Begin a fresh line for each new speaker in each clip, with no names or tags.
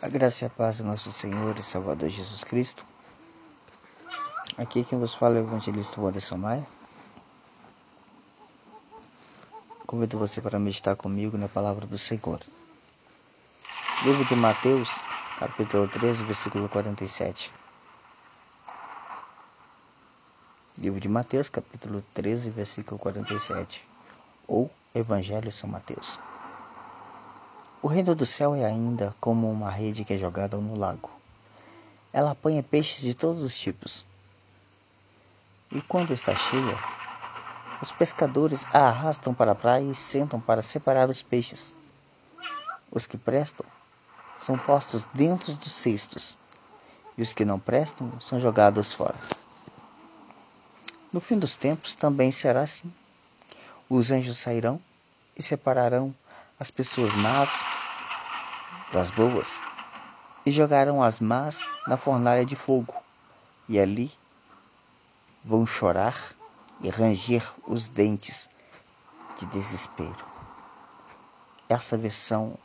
A graça e a paz do nosso Senhor e Salvador Jesus Cristo. Aqui quem vos fala é o evangelista Anderson Maia. Convido você para meditar comigo na palavra do Senhor. Livro de Mateus, capítulo 13, versículo 47. Livro de Mateus, capítulo 13, versículo 47. Ou Evangelho São Mateus. O reino do céu é ainda como uma rede que é jogada no lago. Ela apanha peixes de todos os tipos. E quando está cheia, os pescadores a arrastam para a praia e sentam para separar os peixes. Os que prestam são postos dentro dos cestos, e os que não prestam são jogados fora. No fim dos tempos também será assim. Os anjos sairão e separarão as pessoas más das boas e jogaram as más na fornalha de fogo, e ali vão chorar e ranger os dentes de desespero. Essa versão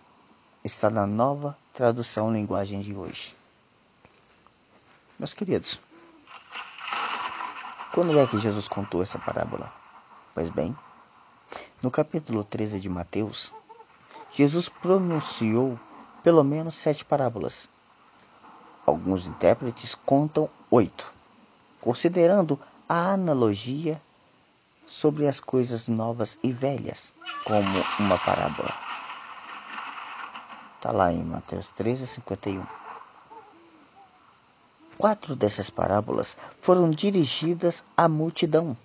está na nova tradução linguagem de hoje. Meus queridos, quando é que Jesus contou essa parábola? Pois bem, no capítulo 13 de Mateus, Jesus pronunciou pelo menos sete parábolas. Alguns intérpretes contam oito, considerando a analogia sobre as coisas novas e velhas como uma parábola. Está lá em Mateus 13, 51. Quatro dessas parábolas foram dirigidas à multidão.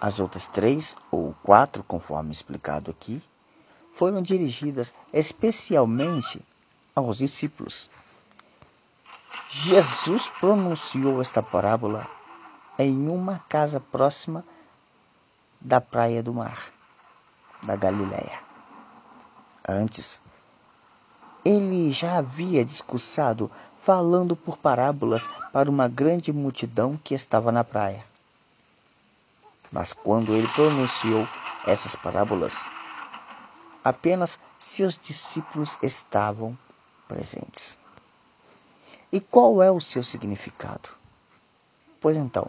As outras três, ou quatro, conforme explicado aqui, foram dirigidas especialmente aos discípulos. Jesus pronunciou esta parábola em uma casa próxima da praia do mar, da Galiléia. Antes, ele já havia discursado falando por parábolas para uma grande multidão que estava na praia. Mas quando ele pronunciou essas parábolas, apenas seus discípulos estavam presentes. E qual é o seu significado? Pois então,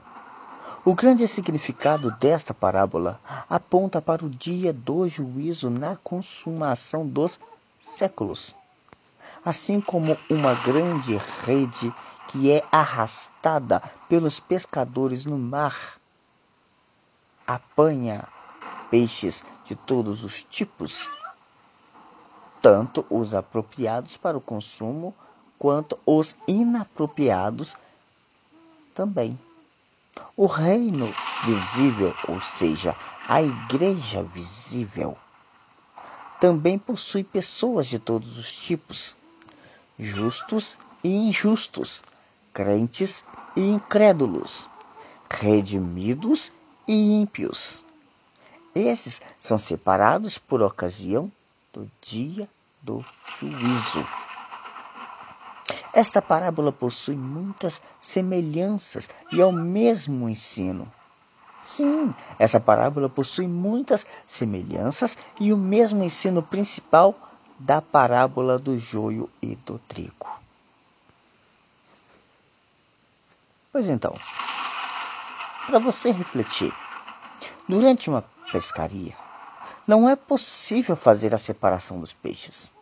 o grande significado desta parábola aponta para o dia do juízo na consumação dos séculos. Assim como uma grande rede que é arrastada pelos pescadores no mar apanha peixes de todos os tipos tanto os apropriados para o consumo quanto os inapropriados também. O reino visível, ou seja, a igreja visível, também possui pessoas de todos os tipos, justos e injustos, crentes e incrédulos, redimidos e ímpios. Esses são separados por ocasião do dia do juízo. Esta parábola possui muitas semelhanças e é o mesmo ensino. Sim, essa parábola possui muitas semelhanças e o mesmo ensino principal da parábola do joio e do trigo. Pois então, para você refletir, durante uma pescaria, não é possível fazer a separação dos peixes.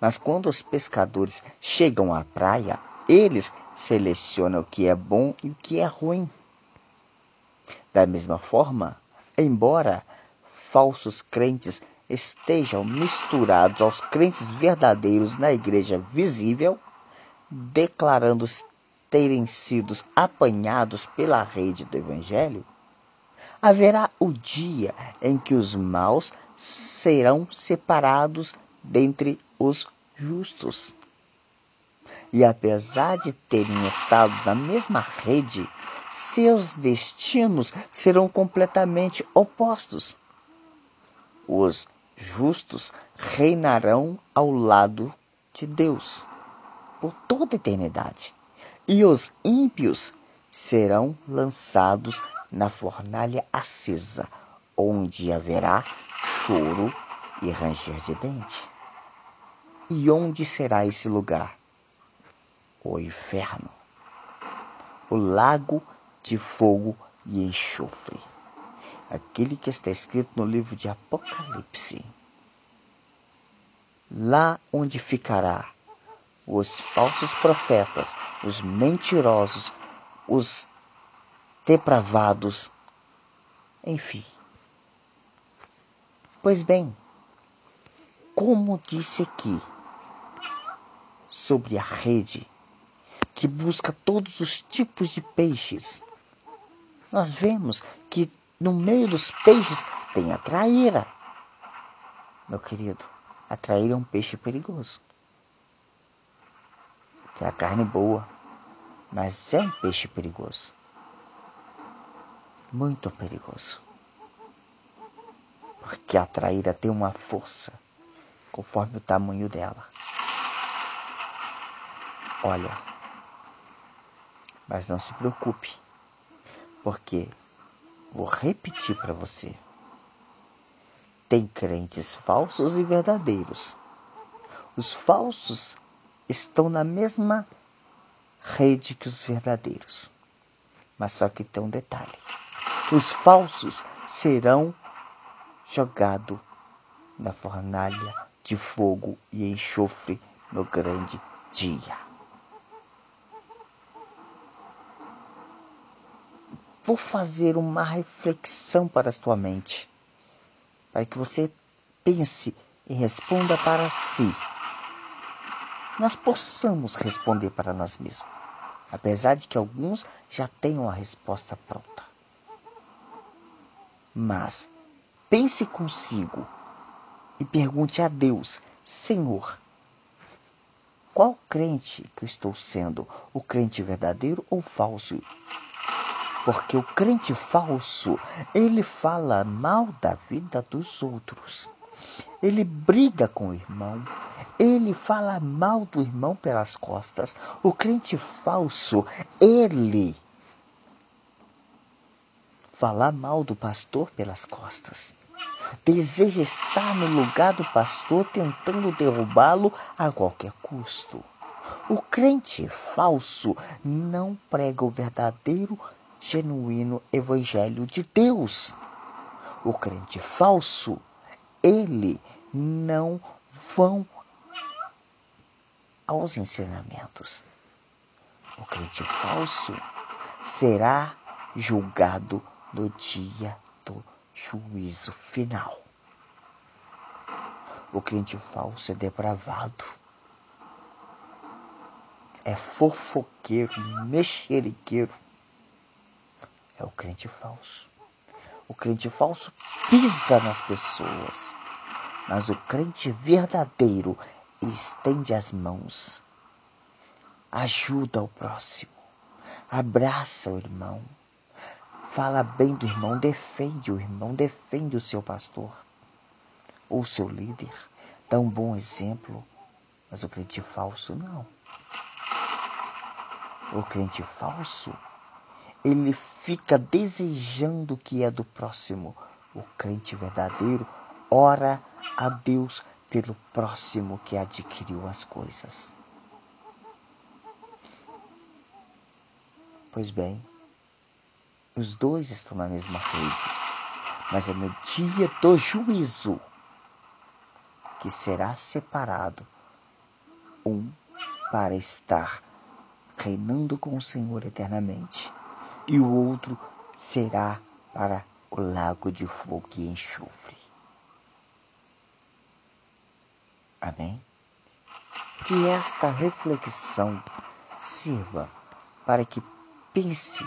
Mas quando os pescadores chegam à praia, eles selecionam o que é bom e o que é ruim. Da mesma forma, embora falsos crentes estejam misturados aos crentes verdadeiros na igreja visível, declarando terem sido apanhados pela rede do evangelho, haverá o dia em que os maus serão separados dentre os justos. E apesar de terem estado na mesma rede, seus destinos serão completamente opostos. Os justos reinarão ao lado de Deus por toda a eternidade, e os ímpios serão lançados na fornalha acesa, onde haverá choro e ranger de dente. E onde será esse lugar? O inferno, o lago de fogo e enxofre, aquele que está escrito no livro de Apocalipse. Lá onde ficará os falsos profetas, os mentirosos, os depravados, enfim. Pois bem, como disse aqui, sobre a rede que busca todos os tipos de peixes, nós vemos que no meio dos peixes tem a traíra. Meu querido, a traíra é um peixe perigoso. É a carne boa, mas é um peixe perigoso. Muito perigoso. Porque a traíra tem uma força conforme o tamanho dela. Olha, mas não se preocupe, porque vou repetir para você. Tem crentes falsos e verdadeiros. Os falsos estão na mesma rede que os verdadeiros. Mas só que tem um detalhe: os falsos serão jogados na fornalha de fogo e enxofre no grande dia. Vou fazer uma reflexão para a sua mente, para que você pense e responda para si. Nós possamos responder para nós mesmos, apesar de que alguns já tenham a resposta pronta. Mas pense consigo e pergunte a Deus: Senhor, qual crente que eu estou sendo? O crente verdadeiro ou falso? Porque o crente falso, ele fala mal da vida dos outros. Ele briga com o irmão, ele fala mal do irmão pelas costas. O crente falso, ele fala mal do pastor pelas costas deseja estar no lugar do pastor tentando derrubá-lo a qualquer custo. O crente falso não prega o verdadeiro, genuíno evangelho de Deus. O crente falso, ele não vão aos ensinamentos. O crente falso será julgado no dia do juízo final. O crente falso é depravado, é fofoqueiro, mexeriqueiro. É o crente falso. O crente falso pisa nas pessoas, mas o crente verdadeiro estende as mãos, ajuda o próximo, abraça o irmão fala bem do irmão, defende o irmão, defende o seu pastor ou seu líder, dá um bom exemplo. Mas o crente falso não. O crente falso, ele fica desejando o que é do próximo. O crente verdadeiro ora a Deus pelo próximo que adquiriu as coisas. Pois bem, os dois estão na mesma rede, mas é no dia do juízo que será separado um para estar reinando com o Senhor eternamente, e o outro será para o lago de fogo e enxofre. Amém? Que esta reflexão sirva para que pense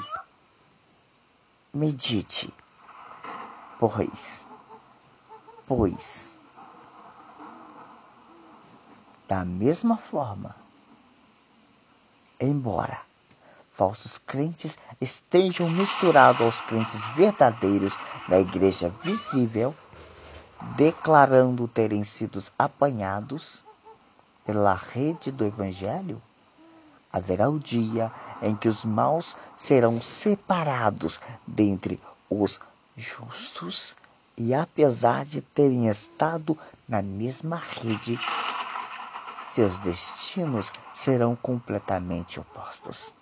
medite, pois, pois, da mesma forma, embora falsos crentes estejam misturados aos crentes verdadeiros da igreja visível, declarando terem sido apanhados pela rede do Evangelho, haverá o dia em que os maus serão separados dentre os justos, e apesar de terem estado na mesma rede, seus destinos serão completamente opostos.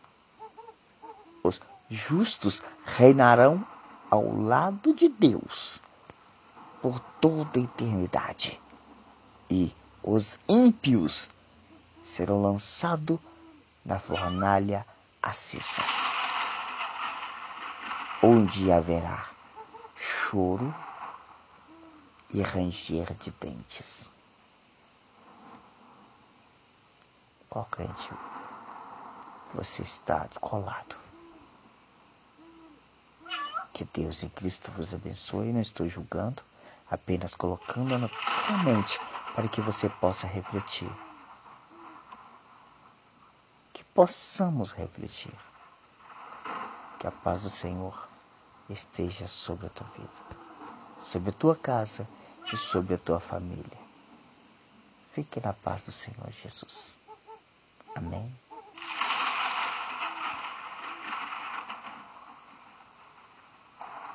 Os justos reinarão ao lado de Deus por toda a eternidade, e os ímpios serão lançados na fornalha acesa, onde haverá choro e ranger de dentes. Qual crente você está colado? Que Deus em Cristo vos abençoe. Não estou julgando, apenas colocando na mente para que você possa refletir. Possamos refletir. Que a paz do Senhor esteja sobre a tua vida, sobre a tua casa e sobre a tua família. Fique na paz do Senhor Jesus. Amém.